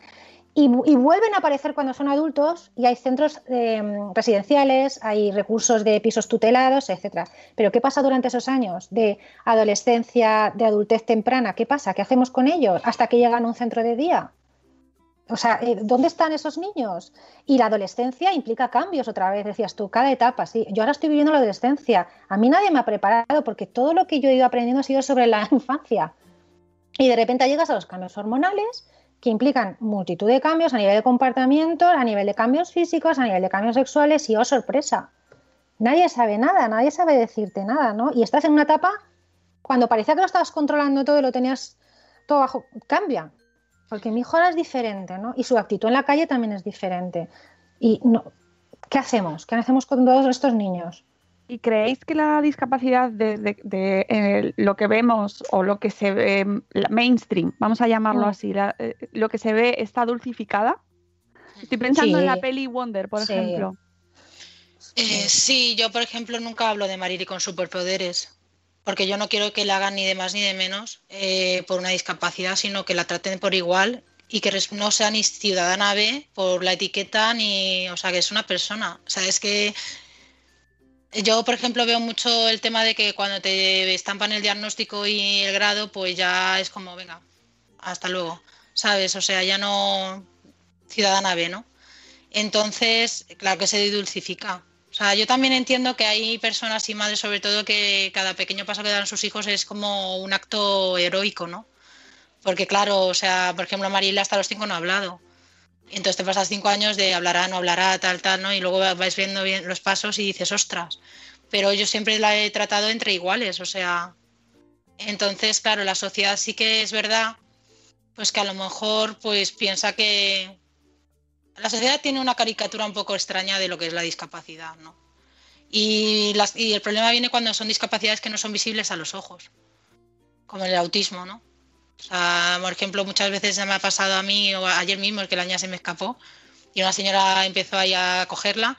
Y, vu- y vuelven a aparecer cuando son adultos y hay centros eh, residenciales, hay recursos de pisos tutelados, etcétera. Pero ¿qué pasa durante esos años de adolescencia, de adultez temprana? ¿Qué pasa? ¿Qué hacemos con ellos hasta que llegan a un centro de día? O sea, eh, ¿dónde están esos niños? Y la adolescencia implica cambios otra vez, decías tú, cada etapa, sí. Yo ahora estoy viviendo la adolescencia. A mí nadie me ha preparado porque todo lo que yo he ido aprendiendo ha sido sobre la [LAUGHS] infancia. Y de repente llegas a los cambios hormonales que implican multitud de cambios a nivel de comportamiento, a nivel de cambios físicos, a nivel de cambios sexuales y, oh, sorpresa, nadie sabe nada, nadie sabe decirte nada, ¿no? Y estás en una etapa cuando parecía que lo estabas controlando todo y lo tenías todo bajo, cambia, porque mi hijo es diferente, ¿no? Y su actitud en la calle también es diferente. Y no, ¿qué hacemos? ¿Qué hacemos con todos estos niños? ¿Y creéis que la discapacidad de, de- de, eh, lo que vemos o lo que se ve mm, la mainstream, vamos a llamarlo Mm. así, la- eh, lo que se ve está dulcificada? Estoy pensando en la peli Wonder, por Sí. ejemplo. Eh, sí, yo por ejemplo nunca hablo de Mariri con superpoderes, porque yo no quiero que la hagan ni de más ni de menos eh, por una discapacidad, sino que la traten por igual y que no sea ni ciudadana B por la etiqueta ni, o sea, que es una persona. O sea, es que yo, por ejemplo, veo mucho el tema de que cuando te estampan el diagnóstico y el grado, pues ya es como, venga, hasta luego, ¿sabes? O sea, ya no ciudadana B, ¿no? Entonces, claro que se dulcifica. O sea, yo también entiendo que hay personas y madres, sobre todo, que cada pequeño paso que dan sus hijos es como un acto heroico, ¿no? Porque, claro, o sea, por ejemplo, Mariela hasta los cinco no ha hablado. Entonces te pasas cinco años de hablará, no hablará, tal, tal, ¿no? Y luego vais viendo bien los pasos y dices, ostras. Pero yo siempre la he tratado entre iguales, o sea. Entonces, claro, la sociedad sí que es verdad, pues que a lo mejor pues piensa que la sociedad tiene una caricatura un poco extraña de lo que es la discapacidad, ¿no? Y, las- y el problema viene cuando son discapacidades que no son visibles a los ojos, como el autismo, ¿no? O sea, por ejemplo, muchas veces me ha pasado a mí, o ayer mismo, el que la niña se me escapó, y una señora empezó ahí a cogerla,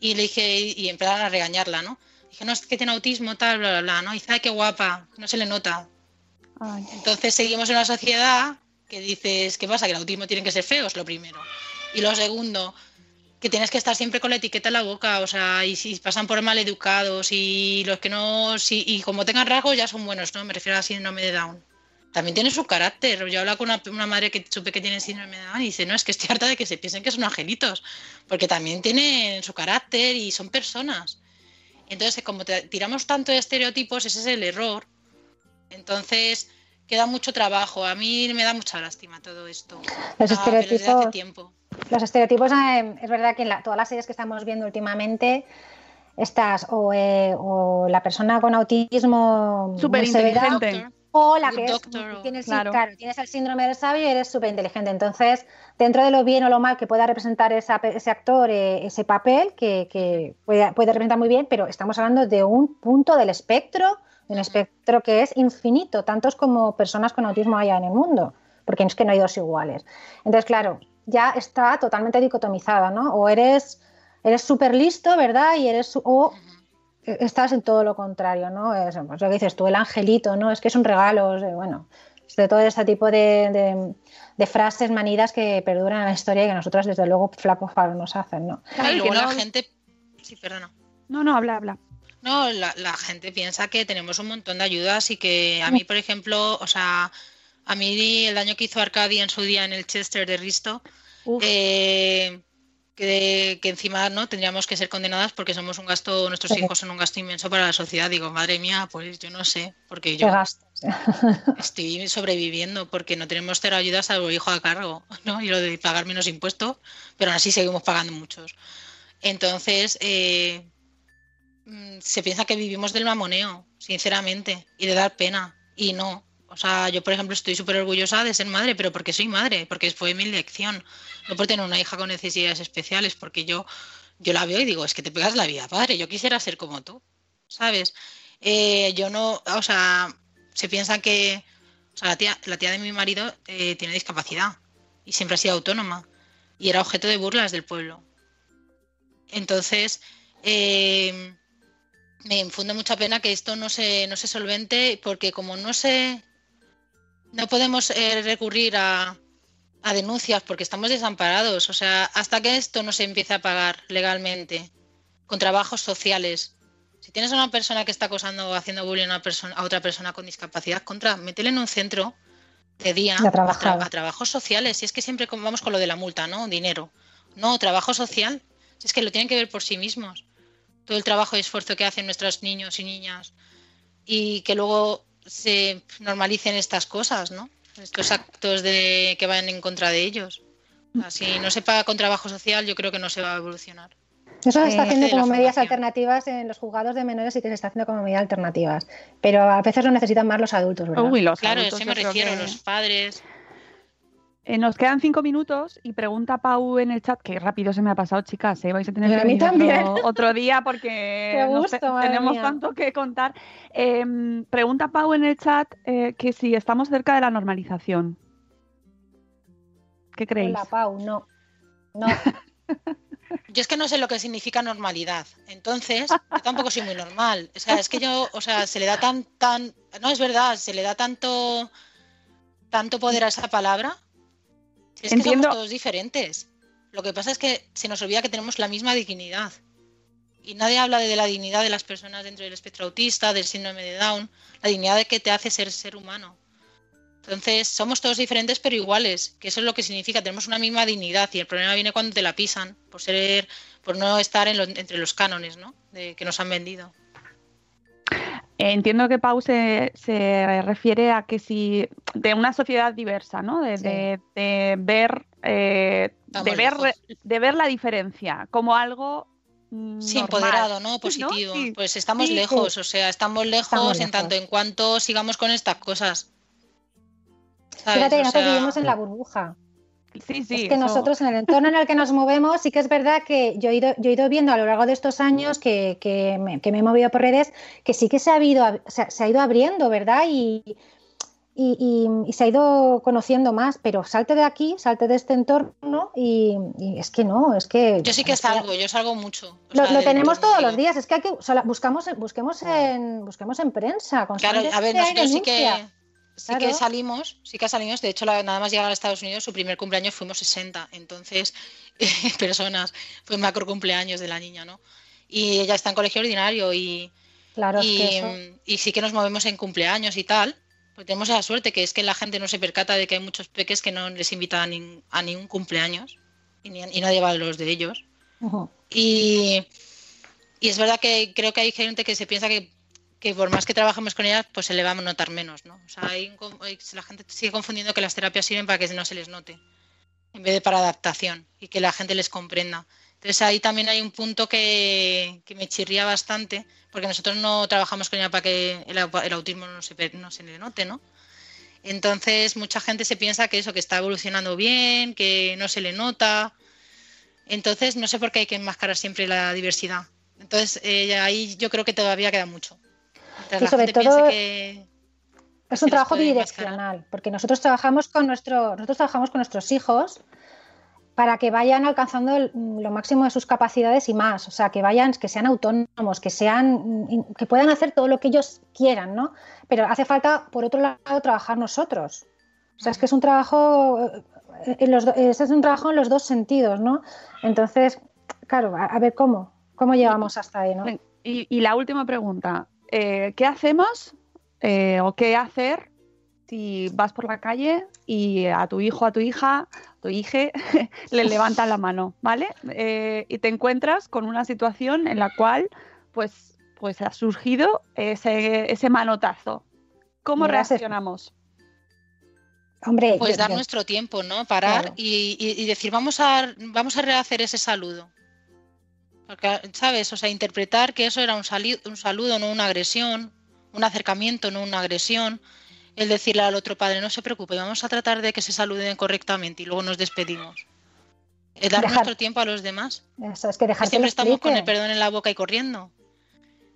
y le dije, y empezaron a regañarla, ¿no? Dije, no, es que tiene autismo, tal, bla, bla, bla, ¿no? Y dice, ay, qué guapa, no se le nota. Ay. Entonces seguimos en una sociedad que dices, ¿qué pasa? Que el autismo tiene que ser feo, es lo primero. Y lo segundo, que tienes que estar siempre con la etiqueta en la boca, o sea, y si pasan por mal educados y los que no, si, y como tengan rasgos ya son buenos, ¿no? Me refiero a síndrome de Down. También tiene su carácter. Yo hablaba con una, una madre que supe que tiene síndrome de Down y dice, no, es que estoy harta de que se piensen que son angelitos, porque también tienen su carácter y son personas. Entonces, como te- tiramos tanto de estereotipos, ese es el error. Entonces, queda mucho trabajo. A mí me da mucha lástima todo esto. Los Ah, desde hace estereotipos- tiempo. Los estereotipos, eh, es verdad que en la- todas las series que estamos viendo últimamente, estás o, eh, o la persona con autismo Súper severa, inteligente. O la que es, o- tienes, sí, Claro. claro, tienes el síndrome del sabio y eres súper inteligente. Entonces, dentro de lo bien o lo mal que pueda representar esa ese actor, eh, ese papel, que, que puede, puede representar muy bien, pero estamos hablando de un punto del espectro, de un espectro que es infinito, tantos como personas con autismo haya en el mundo, porque es que no hay dos iguales. Entonces, claro, ya está totalmente dicotomizada, ¿no? O eres eres súper listo, ¿verdad? Y eres o estás en todo lo contrario, ¿no? Es, pues lo que dices tú, el angelito, ¿no? Es que es un regalo, eh, bueno, es de todo este tipo de, de- de frases manidas que perduran en la historia y que nosotros desde luego flaco faro nos hacen, ¿no? Claro, y que luego la no- gente... Sí, perdona. No, no, habla, habla. No, la, la gente piensa que tenemos un montón de ayudas y que a mí, por ejemplo, o sea, a mí el daño que hizo Arcadi en su día en el Chester de Risto, Uf. eh, que, que encima no tendríamos que ser condenadas porque somos un gasto, nuestros Sí. hijos son un gasto inmenso para la sociedad. Digo, madre mía, pues yo no sé, porque yo [LAUGHS] estoy sobreviviendo porque no tenemos cero ayudas a hijo a cargo, ¿no? Y lo de pagar menos impuestos, pero aún así seguimos pagando muchos. Entonces, eh, mm, se piensa que vivimos del mamoneo, sinceramente, y de dar pena, y no. O sea, yo, por ejemplo, estoy súper orgullosa de ser madre, pero porque soy madre, porque fue mi elección, no por tener una hija con necesidades especiales, porque yo, yo la veo y digo, es que te pegas la vida, padre, yo quisiera ser como tú, ¿sabes? Eh, yo no, o sea, se piensa que, o sea, la tía, la tía de mi marido eh, tiene discapacidad y siempre ha sido autónoma y era objeto de burlas del pueblo. Entonces, eh, me infunde mucha pena que esto no se, no se solvente porque como no se, no podemos eh, recurrir a, a denuncias porque estamos desamparados. O sea, hasta que esto no se empiece a pagar legalmente con trabajos sociales. Si tienes a una persona que está acosando o haciendo bullying a, una persona, a otra persona con discapacidad, contra, métele en un centro de día a a, trabajar. tra- a trabajos sociales. Si es que siempre vamos con lo de la multa, ¿no? Dinero. No, trabajo social. Si es que lo tienen que ver por sí mismos. Todo el trabajo y esfuerzo que hacen nuestros niños y niñas. Y que luego se normalicen estas cosas, ¿no? Estos actos de que vayan en contra de ellos. O sea, si no se paga con trabajo social, yo creo que no se va a evolucionar. Eso se Eh, está haciendo de la como medidas formación. alternativas en los juzgados de menores y que se está haciendo como medidas alternativas. Pero a veces lo necesitan más los adultos, ¿verdad? Uy, los Claro, adultos, eso me refiero, que- los padres. Eh, nos quedan cinco minutos y pregunta Pau en el chat, que rápido se me ha pasado, chicas, ¿eh? vais a tener a que mí venir también. otro, [LAUGHS] otro día porque no sé, tenemos mía. tanto que contar. Em, pregunta Pau en el chat eh, que si estamos cerca de la normalización. ¿Qué creéis? Hola, Pau, no. No, [LAUGHS] Yo es que no sé lo que significa normalidad. Entonces, yo tampoco soy muy normal. O sea, es que yo, o sea, se le da tan, tan, no es verdad, se le da tanto, tanto poder a esa palabra. Es que Entiendo. somos todos diferentes. Lo que pasa es que se nos olvida que tenemos la misma dignidad. Y nadie habla de la dignidad de las personas dentro del espectro autista, del síndrome de Down, la dignidad de que te hace ser ser humano. Entonces, somos todos diferentes pero iguales, que eso es lo que significa, tenemos una misma dignidad y el problema viene cuando te la pisan por ser por no estar en lo- entre los cánones, ¿no? De que nos han vendido. Entiendo que Pau se, se refiere a que si de una sociedad diversa, ¿no? De, Sí. de- de ver eh, de ver de ver la diferencia como algo mm, Sí, normal, empoderado, ¿no? Positivo. Sí. Pues estamos Sí, lejos, o sea, estamos lejos, Estamos en lejos. tanto en cuanto sigamos con estas cosas. ¿Sabes? fíjate que O nosotros sea, vivimos en la burbuja. Sí, sí, es que eso- nosotros en el entorno en el que nos movemos, sí que es verdad que yo he ido, yo he ido viendo a lo largo de estos años que, que me, que me he movido por redes, que sí que se ha, habido, se, se ha ido abriendo, ¿verdad? Y, y- y- y se ha ido conociendo más, pero salte de aquí, salte de este entorno y, y es que no, es que... Yo sí que salgo, yo salgo mucho. o Lo, sea, lo del tenemos todos los días, es que hay que o sea, buscamos, busquemos, en, busquemos en prensa. Claro, a ver, nosotros sí que, sí que Claro. salimos, sí que salimos. De hecho, la- nada más llegar a Estados Unidos, su primer cumpleaños fuimos 60. Entonces, [LAUGHS] personas, fue macro cumpleaños de la niña, ¿no? Y ella está en colegio ordinario y, Claro, es y, que eso- y sí que nos movemos en cumpleaños y tal. Pues tenemos esa suerte que es que la gente no se percata de que hay muchos peques que no les invitan a, nin- a ningún cumpleaños y, ni- y nadie va a los de ellos. Ujú. Y, y es verdad que creo que hay gente que se piensa que, que por más que trabajemos con ellas, pues se le va a notar menos, ¿no? O sea, hay la gente sigue confundiendo que las terapias sirven para que no se les note, en vez de para adaptación y que la gente les comprenda. Entonces ahí también hay un punto que, que me chirría bastante, porque nosotros no trabajamos con ella para que el, el autismo no se, no se le note, ¿no? Entonces mucha gente se piensa que eso, que está evolucionando bien, que no se le nota. Entonces no sé por qué hay que enmascarar siempre la diversidad. Entonces eh, ahí yo creo que todavía queda mucho. Y sobre todo- que Es un trabajo bidireccional, porque nosotros trabajamos con nuestro, nosotros trabajamos con nuestros hijos para que vayan alcanzando el- lo máximo de sus capacidades y más, o sea, que vayan, que sean autónomos, que sean, que puedan hacer todo lo que ellos quieran, ¿no? Pero hace falta, por otro lado, trabajar nosotros. O sea, es que es un trabajo, eh, en los, es un trabajo en los dos sentidos, ¿no? Entonces, claro, a, a ver cómo, cómo llegamos hasta ahí, ¿no? Y, y la última pregunta, eh, ¿qué hacemos eh, o qué hacer si vas por la calle y a tu hijo, a tu hija, tu hija, [LAUGHS] le levantan la mano, ¿vale? Eh, y te encuentras con una situación en la cual, pues, pues ha surgido ese, ese manotazo. ¿Cómo Mira, se- reaccionamos? Hombre, Pues yo- dar yo- nuestro tiempo, ¿no? Parar Claro. y- y decir, vamos a, vamos a rehacer ese saludo. ¿Sabes? O sea, interpretar que eso era un, sali- un saludo, no una agresión, un acercamiento, no una agresión. El decirle al otro padre, no se preocupe, vamos a tratar de que se saluden correctamente y luego nos despedimos. El dar Dejar- nuestro tiempo a los demás. Eso es que dejar siempre estamos con el perdón en la boca y corriendo.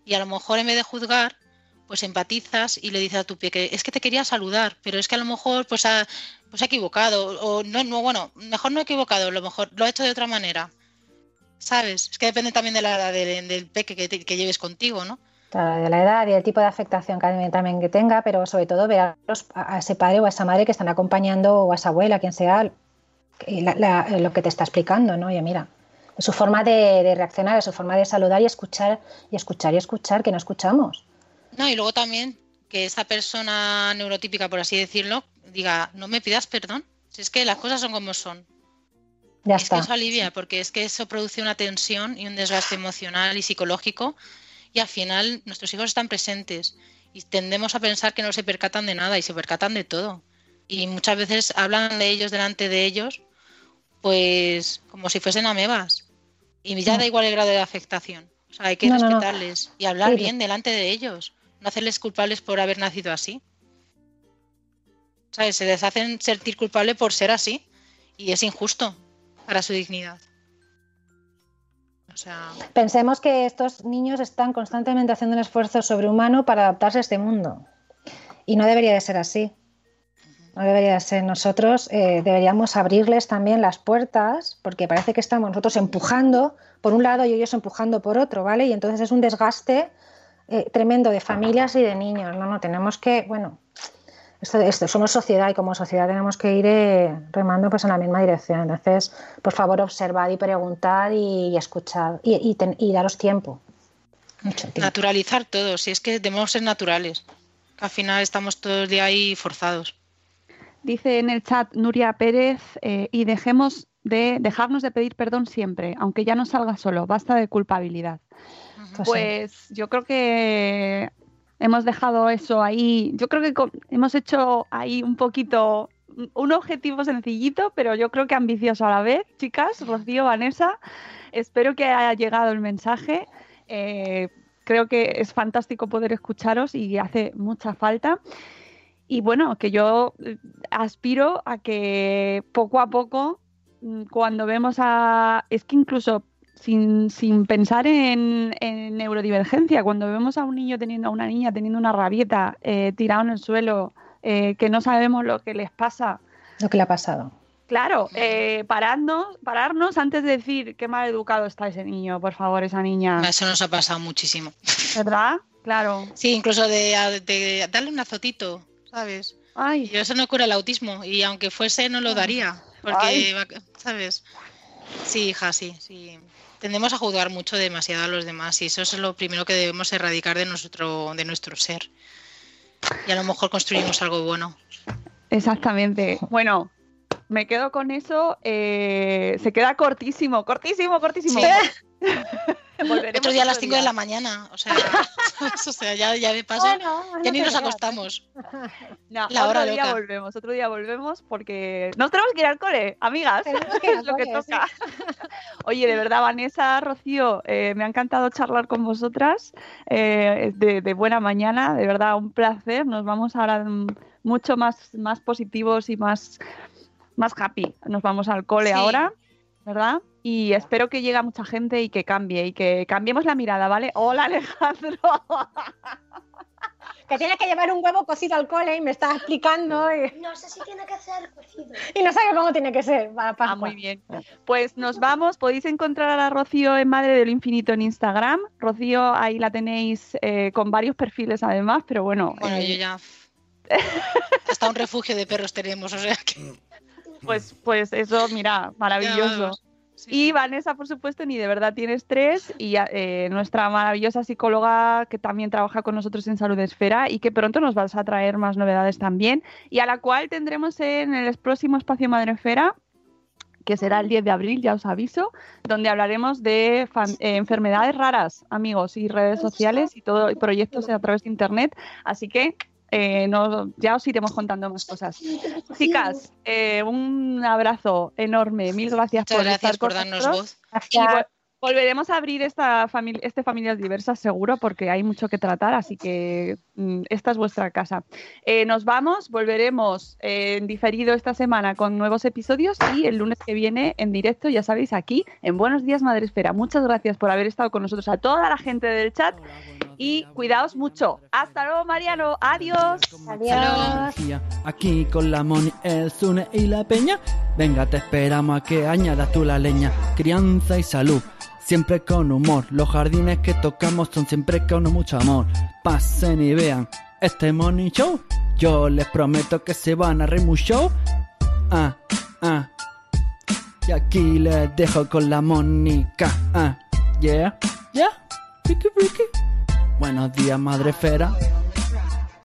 Y a lo mejor en vez de juzgar, pues empatizas y le dices a tu pie que es que te quería saludar, pero es que a lo mejor pues ha, pues ha equivocado. O no, no, bueno, mejor no ha equivocado, a lo mejor lo ha hecho de otra manera. ¿Sabes? Es que depende también de la edad del, del peque que, te- que lleves contigo, ¿no? Claro, de la edad y el tipo de afectación que también que tenga, pero sobre todo ver a, los- a ese padre o a esa madre que están acompañando o a esa abuela, quien sea, la- la- lo que te está explicando, ¿no? Oye, mira, su forma de, de reaccionar, su forma de saludar y escuchar y escuchar y escuchar, que no escuchamos. No, y luego también que esa persona neurotípica, por así decirlo, diga, no me pidas perdón. Si es que las cosas son como son. Ya es está. que eso alivia, porque es que eso produce una tensión y un desgaste emocional y psicológico y al final nuestros hijos están presentes y tendemos a pensar que no se percatan de nada y se percatan de todo. Y muchas veces hablan de ellos delante de ellos, pues como si fuesen amebas. Y ya da igual el grado de afectación. O sea, hay que No, no, no. respetarles y hablar Sí. bien delante de ellos, no hacerles culpables por haber nacido así. ¿Sabes? Se les hacen sentir culpable por ser así y es injusto para su dignidad. Pensemos que estos niños están constantemente haciendo un esfuerzo sobrehumano para adaptarse a este mundo. Y no debería de ser así. No debería de ser. Nosotros eh, deberíamos abrirles también las puertas, porque parece que estamos nosotros empujando por un lado y ellos empujando por otro, ¿vale? Y entonces es un desgaste eh, tremendo de familias y de niños. No, no, tenemos que, bueno, esto, esto, somos sociedad y como sociedad tenemos que ir eh, remando pues en la misma dirección. Entonces, por favor, observad y preguntad y, y escuchad y, y, ten- y daros tiempo. Mucho tiempo. naturalizar todo, si es que debemos ser naturales. Que al final estamos todo el día ahí forzados. Dice en el chat Nuria Pérez, eh, y dejemos de dejarnos de pedir perdón siempre, aunque ya no salga solo, basta de culpabilidad. Pues sí. Pues yo creo que hemos dejado eso ahí. Yo creo que hemos hecho ahí un poquito un objetivo sencillito, pero yo creo que ambicioso a la vez, chicas. Rocío, Vanessa, espero que haya llegado el mensaje. Eh, creo que es fantástico poder escucharos y hace mucha falta. Y bueno, que yo eh, aspiro a que poco a poco, mm, cuando vemos a... Es que incluso sin, sin pensar en, en neurodivergencia, cuando vemos a un niño teniendo, a una niña teniendo una rabieta eh, tirado en el suelo, eh, que no sabemos lo que les pasa, Lo que le ha pasado. Claro, eh, pararnos, pararnos antes de decir qué mal educado está ese niño, por favor, esa niña. Eso nos ha pasado muchísimo. ¿Verdad? Claro. Sí, incluso de, de darle un azotito, ¿sabes? Ay. Y eso no cura el autismo y aunque fuese no lo daría, porque, Ay. ¿sabes? Sí, hija, sí, sí. Tendemos a juzgar mucho demasiado a los demás y eso es lo primero que debemos erradicar de nuestro, de nuestro ser. Y a lo mejor construimos algo bueno. Exactamente. Bueno, me quedo con eso. eh, se queda cortísimo, cortísimo, cortísimo. Volveremos [LAUGHS] Otro día a las otro 5 de la mañana, o sea, [LAUGHS] o sea ya, ya de paso, Bueno, ya ni nos acostamos. [LAUGHS] No, La otro hora día loca. volvemos, otro día volvemos porque nos tenemos que ir al cole, amigas. Que es lo que cole, sí. toca. Oye, de verdad, Vanessa, Rocío, eh, me ha encantado charlar con vosotras eh, de, de buena mañana, de verdad, un placer. Nos vamos ahora mucho más, más positivos y más, más happy. Nos vamos al cole Sí. ahora, ¿verdad? Y espero que llegue a mucha gente y que cambie y que cambiemos la mirada, ¿vale? Hola, Alejandro. Que tiene que llevar un huevo cocido al cole y me está explicando y, No sé si tiene que ser cocido. y no sabe cómo tiene que ser para Ah, muy bien. Pues nos vamos. Podéis encontrar a la Rocío en Madre del Infinito en Instagram. Rocío, ahí la tenéis eh, con varios perfiles además, pero bueno. Bueno, eh, yo ya. [LAUGHS] Hasta un refugio de perros tenemos, o sea que. Pues, pues eso, mira, maravilloso. Y Vanessa, por supuesto, ni de verdad tienes tres. Y eh, nuestra maravillosa psicóloga que también trabaja con nosotros en Salud Esfera y que pronto nos vas a traer más novedades también. Y a la cual tendremos en el próximo espacio Madre Esfera que será el 10 de abril, ya os aviso, donde hablaremos de eh, enfermedades raras, amigos, y redes sociales y todo y proyectos a través de internet. Así que eh, no- ya os iremos contando más cosas. Chicas, eh, un abrazo enorme. Mil gracias Muchas por gracias estar por con darnos nosotros. voz. Volveremos a abrir esta familia, este Familias Diversas seguro porque hay mucho que tratar, así que mm, esta es vuestra casa. Eh, nos vamos, volveremos eh, en diferido esta semana con nuevos episodios y el lunes que viene en directo, ya sabéis, aquí en Buenos Días Madre Esfera. Muchas gracias por haber estado con nosotros, a toda la gente del chat y cuidaos mucho. Hasta luego, Mariano. Adiós. Adiós. Aquí con la Moni, el Zune y la Peña. Venga, te esperamos a que añadas tú la leña. Crianza y salud, siempre con humor. Los jardines que tocamos son siempre con mucho amor. Pasen y vean este Money Show. Yo les prometo que se van a reír mucho. Ah, ah. Y aquí les dejo con la Mónica. Ah, yeah, yeah. Ricky, Ricky. Buenos días, madre fera.